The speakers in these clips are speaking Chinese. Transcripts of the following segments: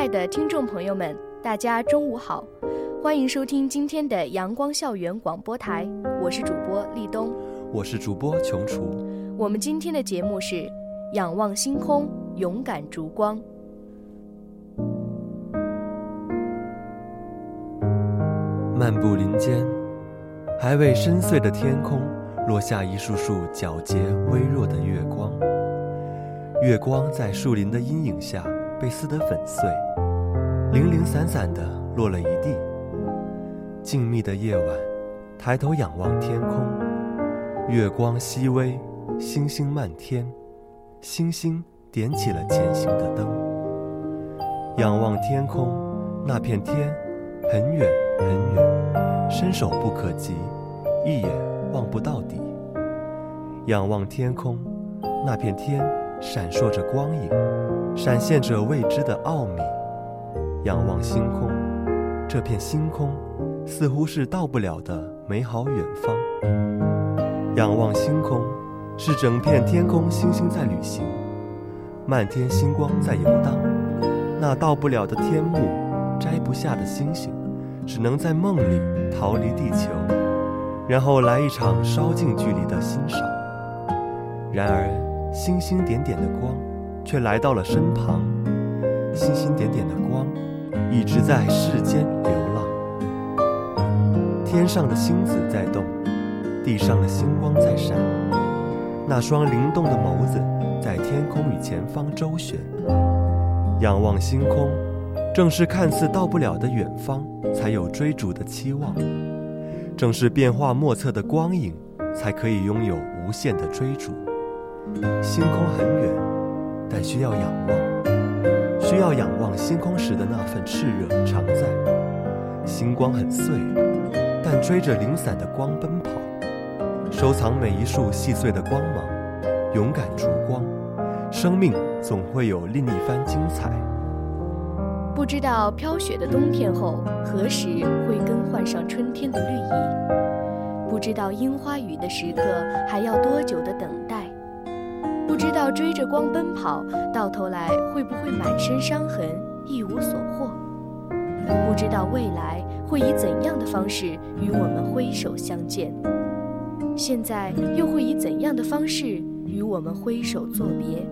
爱的听众朋友们，大家中午好，欢迎收听今天的阳光校园广播台，我是主播立冬，我是主播琼楚。我们今天的节目是《仰望星空，勇敢烛光》。漫步林间，还未深邃的天空落下一束束皎洁微弱的月光，月光在树林的阴影下。被撕得粉碎，零零散散的落了一地。静谧的夜晚，抬头仰望天空，月光熹微，星星漫天，星星点起了前行的灯。仰望天空，那片天很远很远，伸手不可及，一眼望不到底。仰望天空，那片天闪烁着光影。闪现着未知的奥秘，仰望星空，这片星空似乎是到不了的美好远方。仰望星空，是整片天空星星在旅行，漫天星光在游荡。那到不了的天幕，摘不下的星星，只能在梦里逃离地球，然后来一场稍近距离的欣赏。然而，星星点点的光。却来到了身旁，星星点点的光，一直在世间流浪。天上的星子在动，地上的星光在闪，那双灵动的眸子在天空与前方周旋。仰望星空，正是看似到不了的远方，才有追逐的期望；正是变化莫测的光影，才可以拥有无限的追逐。星空很远。但需要仰望，需要仰望星空时的那份炽热常在。星光很碎，但追着零散的光奔跑，收藏每一束细碎的光芒，勇敢烛光。生命总会有另一番精彩。不知道飘雪的冬天后何时会更换上春天的绿意，不知道樱花雨的时刻还要多久的等待。不知道追着光奔跑，到头来会不会满身伤痕，一无所获？不知道未来会以怎样的方式与我们挥手相见，现在又会以怎样的方式与我们挥手作别？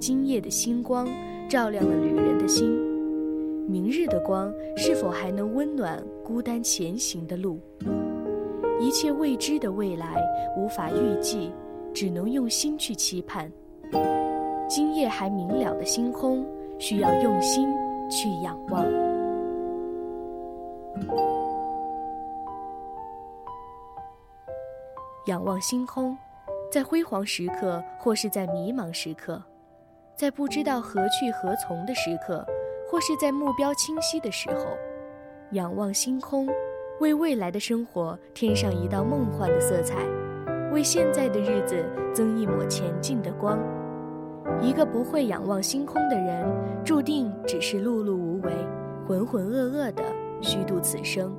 今夜的星光照亮了旅人的心，明日的光是否还能温暖孤单前行的路？一切未知的未来无法预计。只能用心去期盼，今夜还明了的星空，需要用心去仰望。仰望星空，在辉煌时刻，或是在迷茫时刻，在不知道何去何从的时刻，或是在目标清晰的时候，仰望星空，为未来的生活添上一道梦幻的色彩。为现在的日子增一抹前进的光。一个不会仰望星空的人，注定只是碌碌无为、浑浑噩噩的虚度此生。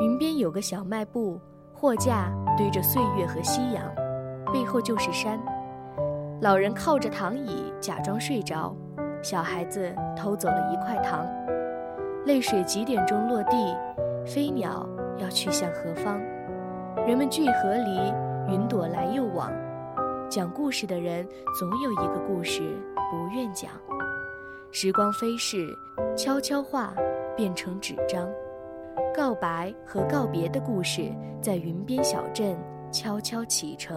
云边有个小卖部，货架堆着岁月和夕阳，背后就是山。老人靠着躺椅假装睡着，小孩子偷走了一块糖。泪水几点钟落地？飞鸟要去向何方？人们聚合离，云朵来又往。讲故事的人总有一个故事不愿讲。时光飞逝，悄悄话变成纸张。告白和告别的故事在云边小镇悄悄启程。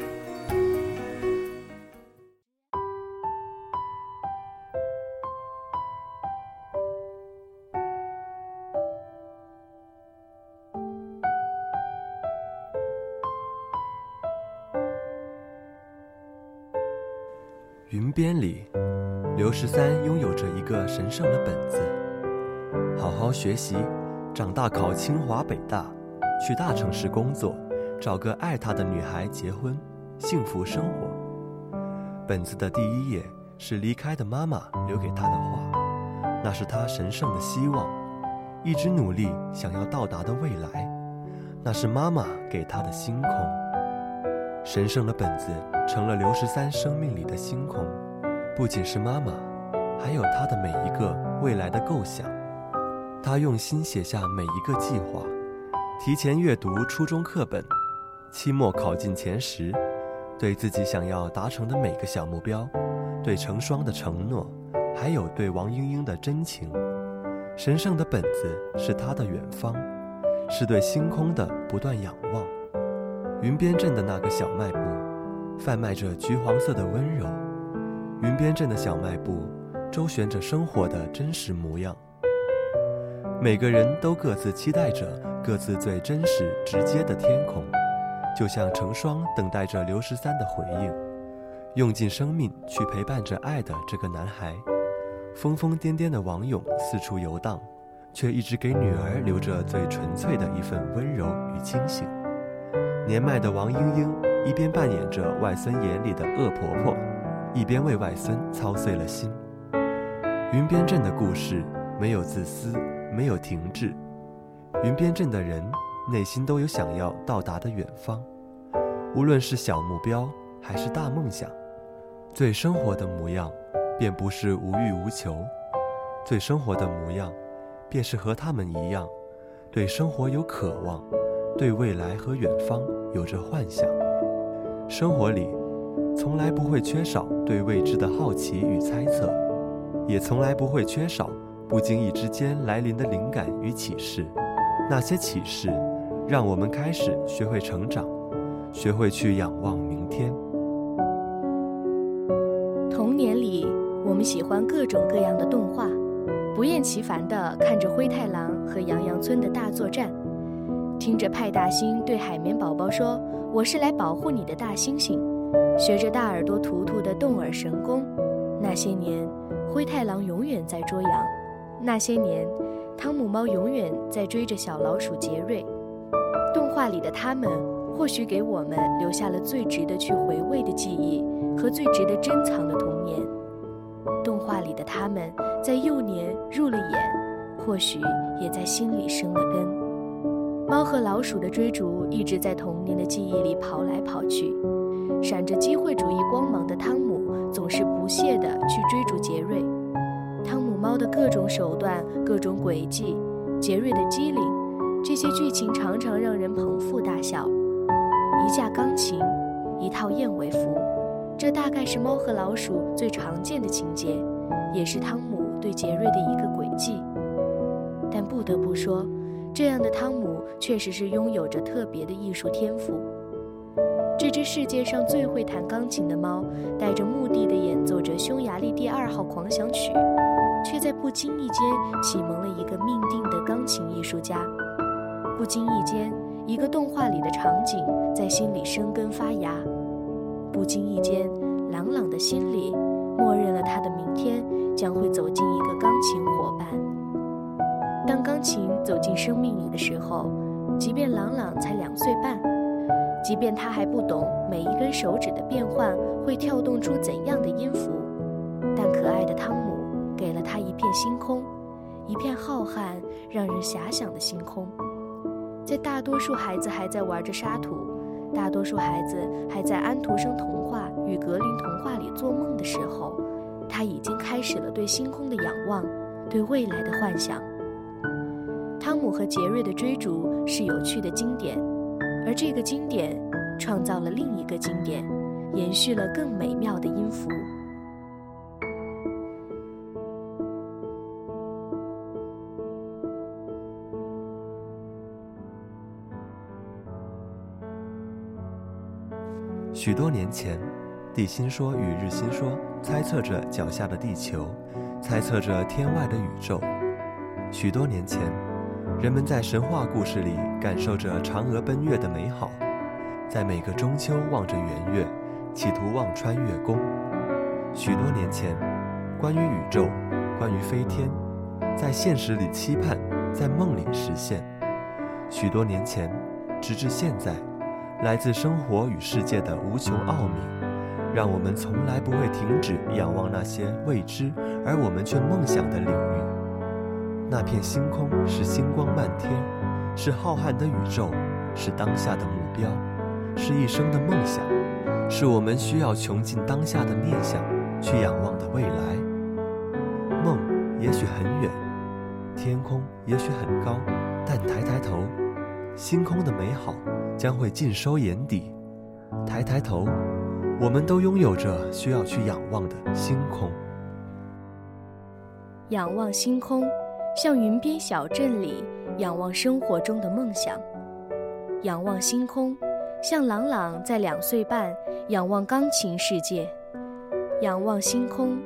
大考清华北大，去大城市工作，找个爱他的女孩结婚，幸福生活。本子的第一页是离开的妈妈留给他的话，那是他神圣的希望，一直努力想要到达的未来，那是妈妈给他的星空。神圣的本子成了刘十三生命里的星空，不仅是妈妈，还有他的每一个未来的构想。他用心写下每一个计划，提前阅读初中课本，期末考进前十，对自己想要达成的每个小目标，对成双的承诺，还有对王莺莺的真情。神圣的本子是他的远方，是对星空的不断仰望。云边镇的那个小卖部，贩卖着橘黄色的温柔。云边镇的小卖部，周旋着生活的真实模样。每个人都各自期待着各自最真实、直接的天空，就像成双等待着刘十三的回应，用尽生命去陪伴着爱的这个男孩。疯疯癫癫的王勇四处游荡，却一直给女儿留着最纯粹的一份温柔与清醒。年迈的王莺莺一边扮演着外孙眼里的恶婆婆，一边为外孙操碎了心。云边镇的故事没有自私，没有停滞。云边镇的人内心都有想要到达的远方，无论是小目标还是大梦想。最生活的模样，便不是无欲无求；最生活的模样，便是和他们一样，对生活有渴望。对未来和远方有着幻想，生活里从来不会缺少对未知的好奇与猜测，也从来不会缺少不经意之间来临的灵感与启示。那些启示，让我们开始学会成长，学会去仰望明天。童年里，我们喜欢各种各样的动画，不厌其烦地看着灰太狼和羊羊村的大作战。听着派大星对海绵宝宝说：“我是来保护你的大猩猩。”学着大耳朵图图的动耳神功。那些年，灰太狼永远在捉羊；那些年，汤姆猫永远在追着小老鼠杰瑞。动画里的他们，或许给我们留下了最值得去回味的记忆和最值得珍藏的童年。动画里的他们，在幼年入了眼，或许也在心里生了根。猫和老鼠的追逐一直在童年的记忆里跑来跑去，闪着机会主义光芒的汤姆总是不懈地去追逐杰瑞。猫的各种手段、各种诡计，杰瑞的机灵，这些剧情常常让人捧腹大笑。一架钢琴，一套燕尾服，这大概是猫和老鼠最常见的情节，也是汤姆对杰瑞的一个诡计。但不得不说。这样的汤姆确实是拥有着特别的艺术天赋。这只世界上最会弹钢琴的猫，带着目的地演奏着匈牙利第二号狂想曲，却在不经意间启蒙了一个命定的钢琴艺术家。不经意间，一个动画里的场景在心里生根发芽。不经意间，朗朗的心里默认了他的明天将会走进一个钢琴伙伴。当钢琴走进生命里的时候，即便朗朗才两岁半，即便他还不懂每一根手指的变换会跳动出怎样的音符，但可爱的汤姆给了他一片星空，一片浩瀚、让人遐想的星空。在大多数孩子还在玩着沙土，大多数孩子还在安徒生童话与格林童话里做梦的时候，他已经开始了对星空的仰望，对未来的幻想。汤姆和杰瑞的追逐是有趣的经典，而这个经典创造了另一个经典，延续了更美妙的音符。许多年前，地心说与日心说猜测着脚下的地球，猜测着天外的宇宙。许多年前，人们在神话故事里感受着嫦娥奔月的美好，在每个中秋望着圆月，企图望穿月宫。许多年前，关于宇宙，关于飞天，在现实里期盼，在梦里实现。许多年前，直至现在，来自生活与世界的无穷奥秘，让我们从来不会停止仰望那些未知而我们却梦想的领域。那片星空是星光漫天，是浩瀚的宇宙，是当下的目标，是一生的梦想，是我们需要穷尽当下的念想去仰望的未来。梦也许很远，天空也许很高，但抬抬头，星空的美好将会尽收眼底。抬抬头，我们都拥有着需要去仰望的星空。仰望星空。像云边小镇里仰望生活中的梦想，仰望星空；像朗朗在两岁半仰望钢琴世界，仰望星空，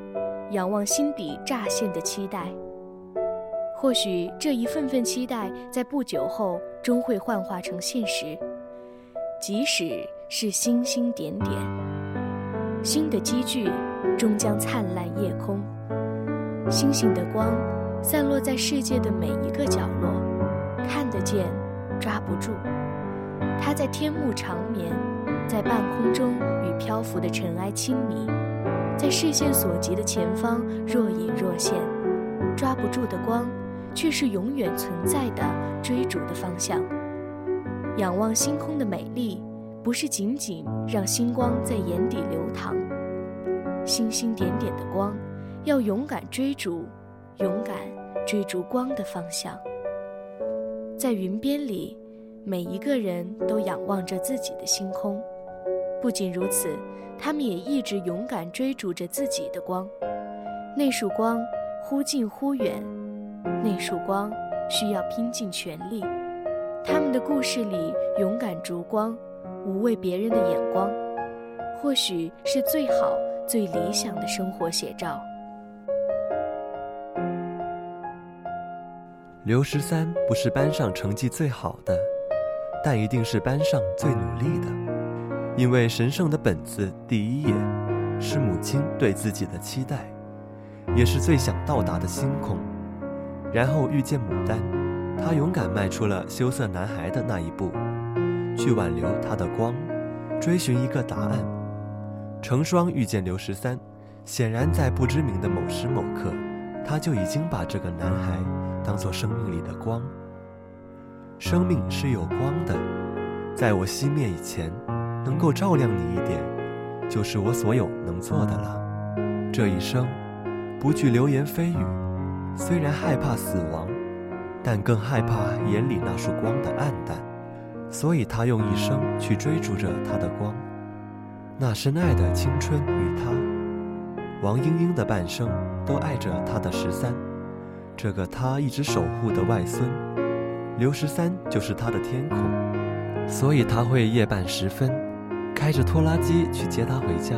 仰望心底乍现的期待。或许这一份份期待在不久后终会幻化成现实，即使是星星点点，新的积聚终将灿烂夜空，星星的光。散落在世界的每一个角落，看得见，抓不住。它在天幕长眠，在半空中与漂浮的尘埃亲密，在视线所及的前方若隐若现。抓不住的光，却是永远存在的追逐的方向。仰望星空的美丽，不是仅仅让星光在眼底流淌，星星点点的光，要勇敢追逐。勇敢追逐光的方向，在云边里，每一个人都仰望着自己的星空。不仅如此，他们也一直勇敢追逐着自己的光。那束光忽近忽远，那束光需要拼尽全力。他们的故事里，勇敢逐光，无畏别人的眼光，或许是最好、最理想的生活写照。刘十三不是班上成绩最好的，但一定是班上最努力的，因为神圣的本子第一页是母亲对自己的期待，也是最想到达的星空。然后遇见牡丹，他勇敢迈出了羞涩男孩的那一步，去挽留他的光，追寻一个答案。成双遇见刘十三，显然在不知名的某时某刻，他就已经把这个男孩。当做生命里的光，生命是有光的，在我熄灭以前，能够照亮你一点，就是我所有能做的了。这一生，不惧流言蜚语，虽然害怕死亡，但更害怕眼里那束光的暗淡，所以他用一生去追逐着他的光。那深爱的青春与他，王莺莺的半生都爱着他的十三。这个他一直守护的外孙，刘十三就是他的天空，所以他会夜半时分，开着拖拉机去接他回家，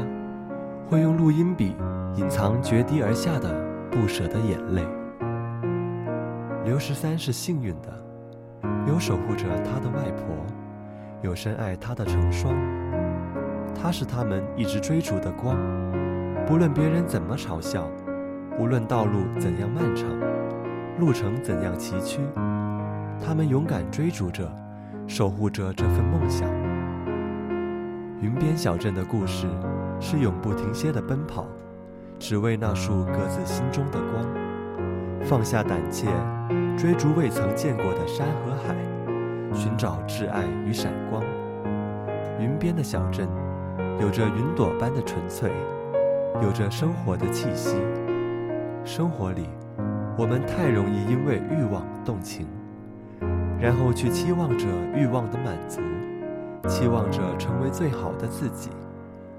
会用录音笔隐藏决堤而下的不舍的眼泪。刘十三是幸运的，有守护着他的外婆，有深爱他的成双，他是他们一直追逐的光，不论别人怎么嘲笑，无论道路怎样漫长。路程怎样崎岖，他们勇敢追逐着，守护着这份梦想。云边小镇的故事是永不停歇的奔跑，只为那束各自心中的光。放下胆怯，追逐未曾见过的山和海，寻找挚爱与闪光。云边的小镇，有着云朵般的纯粹，有着生活的气息。生活里。我们太容易因为欲望动情，然后去期望着欲望的满足，期望着成为最好的自己，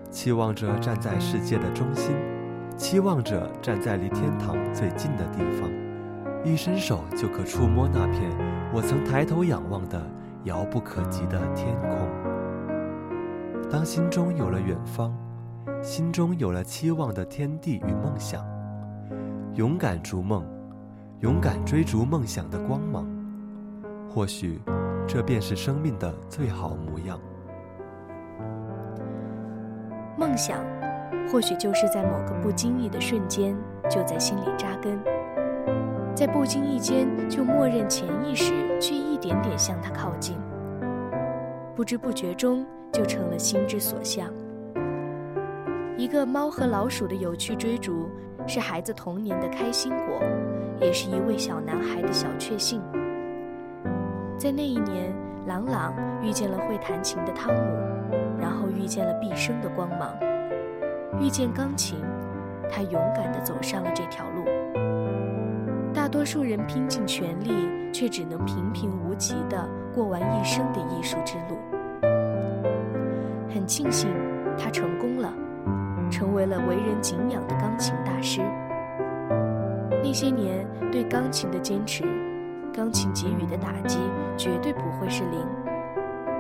期望着站在世界的中心，期望着站在离天堂最近的地方，一伸手就可触摸那片我曾抬头仰望的遥不可及的天空。当心中有了远方，心中有了期望的天地与梦想，勇敢逐梦，勇敢追逐梦想的光芒，或许，这便是生命的最好模样。梦想，或许就是在某个不经意的瞬间，就在心里扎根，在不经意间就默认潜意识去一点点向他靠近，不知不觉中。就成了心之所向。一个猫和老鼠的有趣追逐，是孩子童年的开心果，也是一位小男孩的小确幸。在那一年，朗朗遇见了会弹琴的汤姆，然后遇见了毕生的光芒，遇见钢琴，他勇敢地走上了这条路。多数人拼尽全力，却只能平平无奇地过完一生的艺术之路。很庆幸，他成功了，成为了为人敬仰的钢琴大师。那些年对钢琴的坚持，钢琴给予的打击绝对不会是零，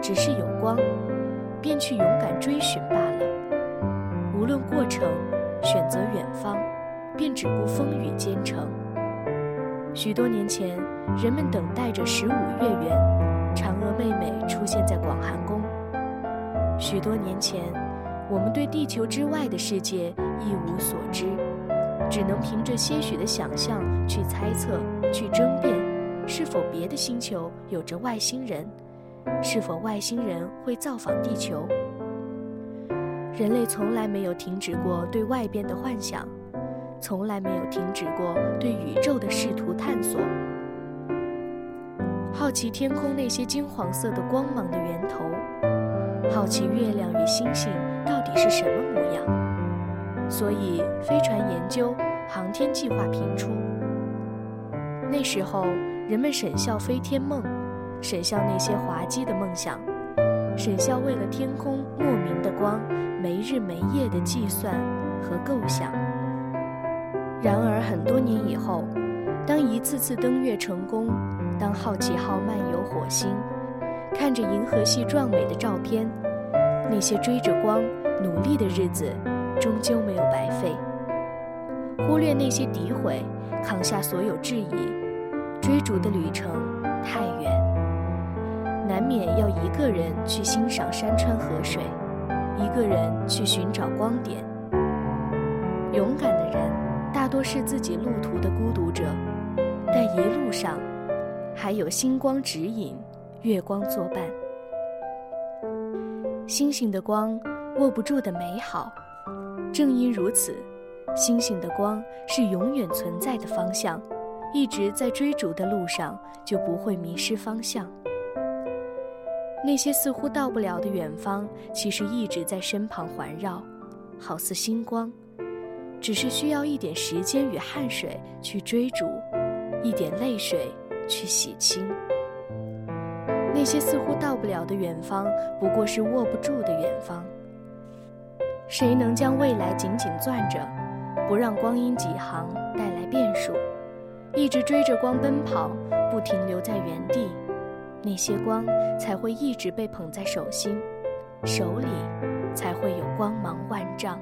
只是有光，便去勇敢追寻罢了。无论过程，选择远方，便只顾风雨兼程。许多年前，人们等待着十五月圆，嫦娥妹妹出现在广寒宫。许多年前，我们对地球之外的世界一无所知，只能凭着些许的想象去猜测、去争辩，是否别的星球有着外星人，是否外星人会造访地球。人类从来没有停止过对外边的幻想，从来没有停止过对宇宙的试图探索。好奇天空那些金黄色的光芒的源头。好奇月亮与星星到底是什么模样，所以飞船研究、航天计划频出。那时候，人们省笑飞天梦，省笑那些滑稽的梦想，省笑为了天空莫名的光，没日没夜的计算和构想。然而，很多年以后，当一次次登月成功，当好奇号漫游火星。看着银河系壮美的照片，那些追着光努力的日子，终究没有白费。忽略那些诋毁，扛下所有质疑，追逐的旅程太远，难免要一个人去欣赏山川河水，一个人去寻找光点。勇敢都，是自己路途的孤独者，但一路上，还有星光指引。月光作伴，星星的光握不住的美好。正因如此，星星的光是永远存在的方向，一直在追逐的路上，就不会迷失方向。那些似乎到不了的远方，其实一直在身旁环绕，好似星光，只是需要一点时间与汗水去追逐，一点泪水去洗清。那些似乎到不了的远方，不过是握不住的远方。谁能将未来紧紧攥着，不让光阴几行带来变数？一直追着光奔跑，不停留在原地，那些光才会一直被捧在手心，手里才会有光芒万丈。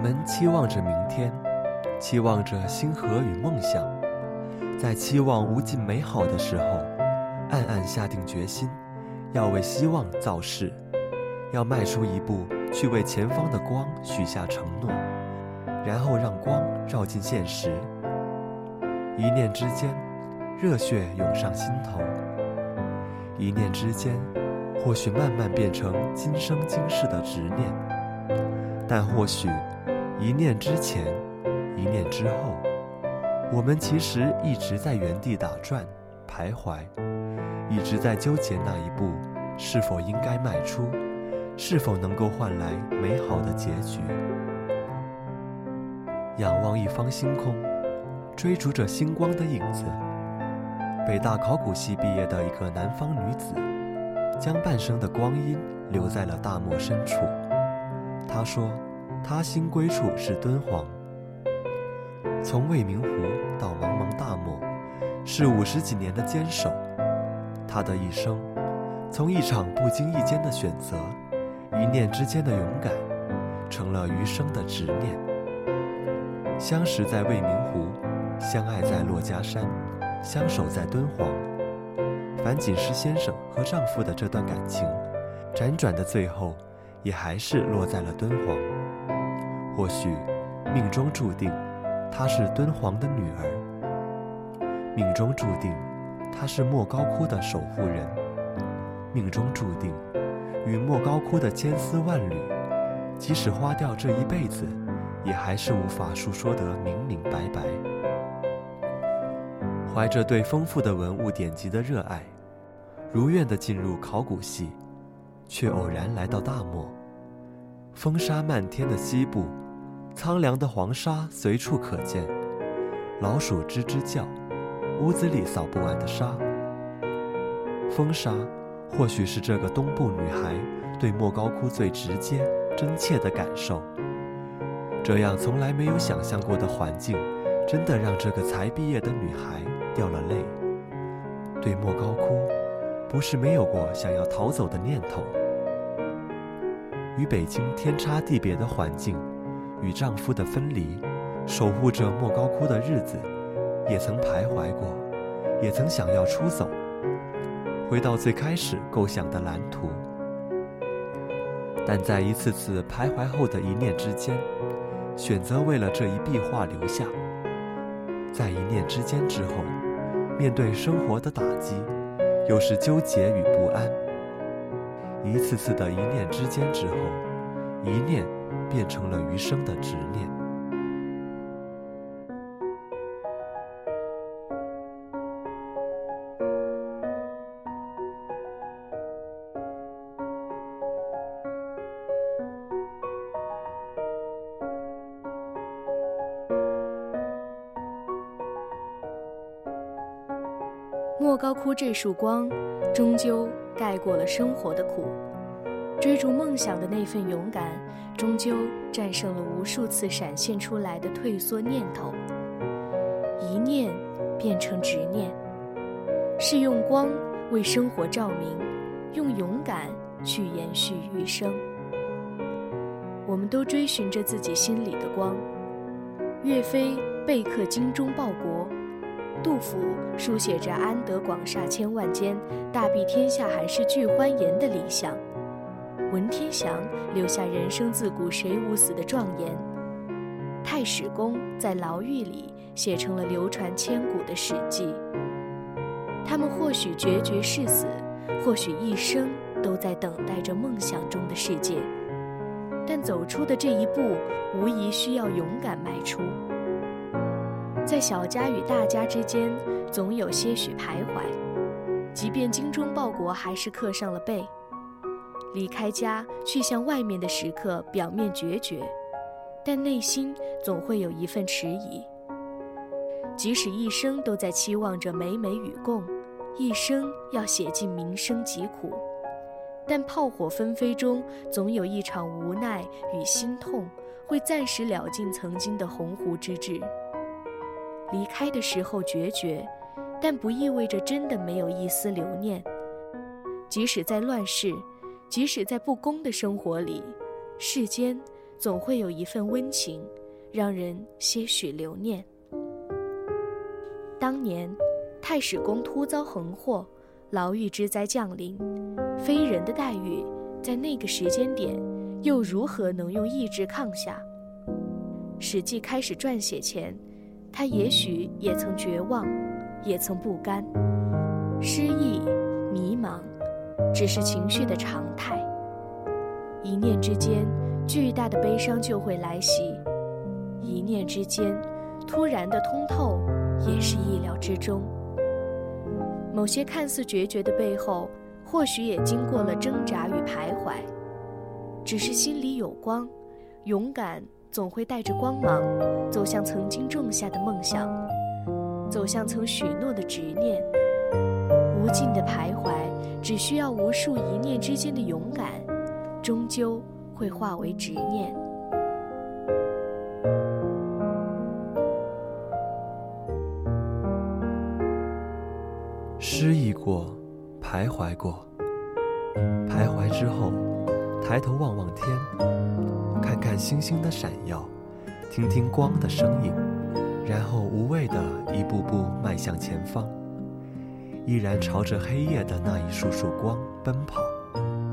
们期望着明天，期望着星河与梦想，在期望无尽美好的时候，暗暗下定决心，要为希望造势，要迈出一步去为前方的光许下承诺，然后让光照进现实。一念之间，热血涌上心头；一念之间，或许慢慢变成今生今世的执念，但或许。一念之前，一念之后，我们其实一直在原地打转、徘徊，一直在纠结那一步是否应该迈出，是否能够换来美好的结局。仰望一方星空，追逐着星光的影子。北大考古系毕业的一个南方女子，将半生的光阴留在了大漠深处。她说。他心归处是敦煌，从未名湖到茫茫大漠，是五十几年的坚守。他的一生，从一场不经意间的选择，一念之间的勇敢，成了余生的执念。相识在未名湖，相爱在珞珈山，相守在敦煌。樊锦诗先生和丈夫的这段感情，辗转的最后，也还是落在了敦煌。或许，命中注定，她是敦煌的女儿；命中注定，她是莫高窟的守护人；命中注定，与莫高窟的千丝万缕，即使花掉这一辈子，也还是无法述说得明明白白。怀着对丰富的文物典籍的热爱，如愿地进入考古系，却偶然来到大漠。风沙漫天的西部，苍凉的黄沙随处可见，老鼠吱吱叫，屋子里扫不完的沙。风沙，或许是这个东部女孩对莫高窟最直接、真切的感受。这样从来没有想象过的环境，真的让这个才毕业的女孩掉了泪。对莫高窟，不是没有过想要逃走的念头。与北京天差地别的环境，与丈夫的分离，守护着莫高窟的日子，也曾徘徊过，也曾想要出走，回到最开始构想的蓝图。但在一次次徘徊后的一念之间，选择为了这一壁画留下。在一念之间之后，面对生活的打击，又是纠结与不安。一次次的一念之间之后，一念变成了余生的执念。莫高窟这束光，终究。盖过了生活的苦，追逐梦想的那份勇敢，终究战胜了无数次闪现出来的退缩念头。一念变成执念，是用光为生活照明，用勇敢去延续余生。我们都追寻着自己心里的光。岳飞备刻精忠报国。杜甫书写着安得广厦千万间，大庇天下寒士俱欢颜的理想；文天祥留下人生自古谁无死的壮言；太史公在牢狱里写成了流传千古的史记。他们或许决绝誓死，或许一生都在等待着梦想中的世界，但走出的这一步，无疑需要勇敢迈出。在小家与大家之间，总有些许徘徊。即便精忠报国，还是刻上了背。离开家去向外面的时刻，表面决绝，但内心总会有一份迟疑。即使一生都在期望着美美与共，一生要写尽民生疾苦，但炮火纷飞中，总有一场无奈与心痛，会暂时了尽曾经的鸿鹄之志。离开的时候决绝，但不意味着真的没有一丝留念。即使在乱世，即使在不公的生活里，世间总会有一份温情，让人些许留念。当年，太史公突遭横祸，牢狱之灾降临，非人的待遇，在那个时间点，又如何能用意志抗下？《史记》开始撰写前。他也许也曾绝望，也曾不甘、失意、迷茫，只是情绪的常态。一念之间，巨大的悲伤就会来袭；一念之间，突然的通透也是意料之中。某些看似决绝的背后，或许也经过了挣扎与徘徊，只是心里有光，勇敢。总会带着光芒走向曾经种下的梦想走向曾许诺的执念。无尽的徘徊只需要无数一念之间的勇敢终究会化为执念。失忆过徘徊过徘徊之后抬头望望天，看看星星的闪耀，听听光的声音，然后无畏地一步步迈向前方，依然朝着黑夜的那一束束光奔跑。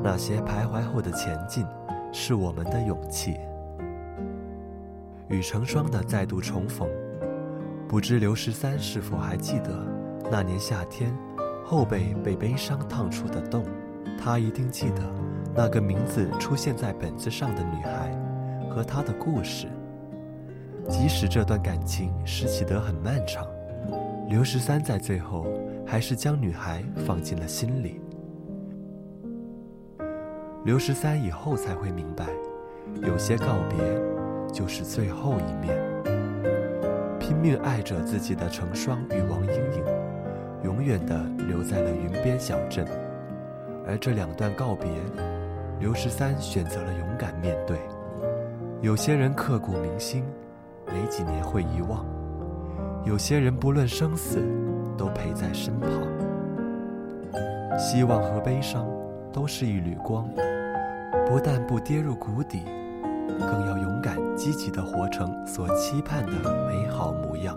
那些徘徊后的前进，是我们的勇气。与成双的再度重逢，不知刘十三是否还记得那年夏天，后背被悲伤烫出的洞？他一定记得那个名字出现在本子上的女孩和她的故事。即使这段感情拾起得很漫长，刘十三在最后还是将女孩放进了心里。刘十三以后才会明白，有些告别。就是最后一面，拼命爱着自己的成双与王莺莺，永远的留在了云边小镇。而这两段告别，刘十三选择了勇敢面对。有些人刻骨铭心，没几年会遗忘；有些人不论生死，都陪在身旁。希望和悲伤，都是一缕光，不但不跌入谷底。更要勇敢积极地活成所期盼的美好模样，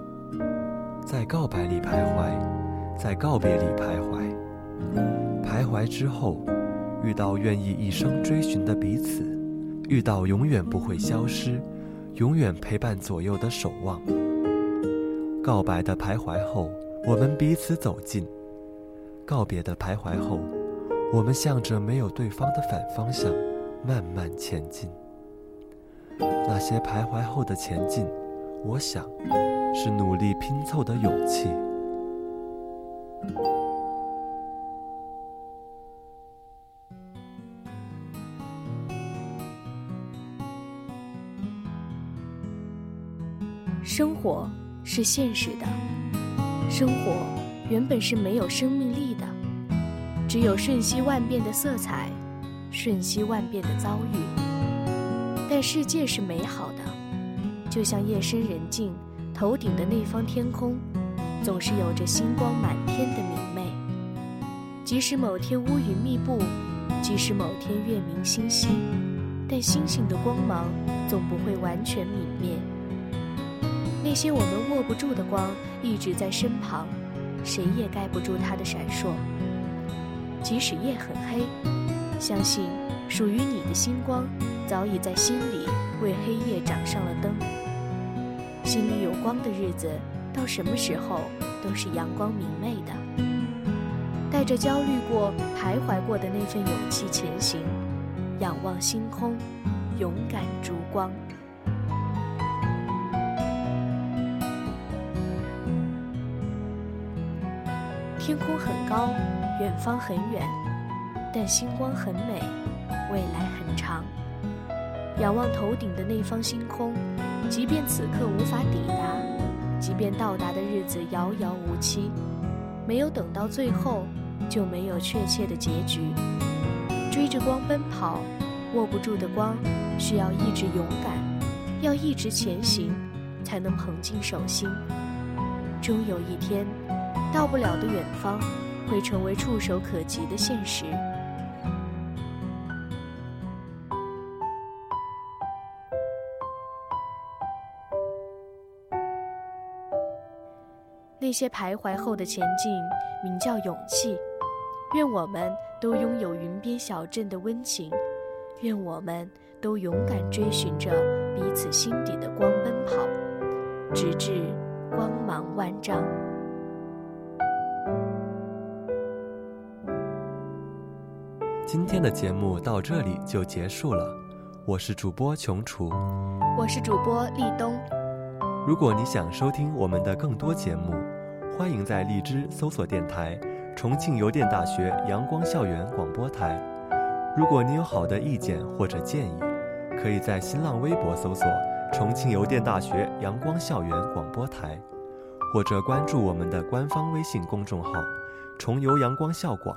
在告白里徘徊，在告别里徘徊，徘徊之后，遇到愿意一生追寻的彼此，遇到永远不会消失、永远陪伴左右的守望。告白的徘徊后，我们彼此走近；告别的徘徊后，我们向着没有对方的反方向慢慢前进。那些徘徊后的前进，我想，是努力拼凑的勇气。生活是现实的，生活原本是没有生命力的，只有瞬息万变的色彩，瞬息万变的遭遇。但世界是美好的，就像夜深人静，头顶的那方天空，总是有着星光满天的明媚。即使某天乌云密布，即使某天月明星稀，但星星的光芒总不会完全泯灭。那些我们握不住的光，一直在身旁，谁也盖不住它的闪烁。即使夜很黑，相信属于你的星光。早已在心里为黑夜掌上了灯。心里有光的日子，到什么时候都是阳光明媚的。带着焦虑过、徘徊过的那份勇气前行，仰望星空，勇敢烛光。天空很高，远方很远，但星光很美，未来很长。仰望头顶的那方星空，即便此刻无法抵达，即便到达的日子遥遥无期，没有等到最后，就没有确切的结局。追着光奔跑，握不住的光，需要一直勇敢，要一直前行，才能捧进手心。终有一天，到不了的远方，会成为触手可及的现实。那些徘徊后的前进，名叫勇气。愿我们都拥有云边小镇的温情，愿我们都勇敢追寻着彼此心底的光奔跑，直至光芒万丈。今天的节目到这里就结束了，我是主播琼厨，我是主播立冬。如果你想收听我们的更多节目，欢迎在荔枝搜索电台“重庆邮电大学阳光校园广播台”。如果你有好的意见或者建议，可以在新浪微博搜索“重庆邮电大学阳光校园广播台”，或者关注我们的官方微信公众号“重游阳光校广”。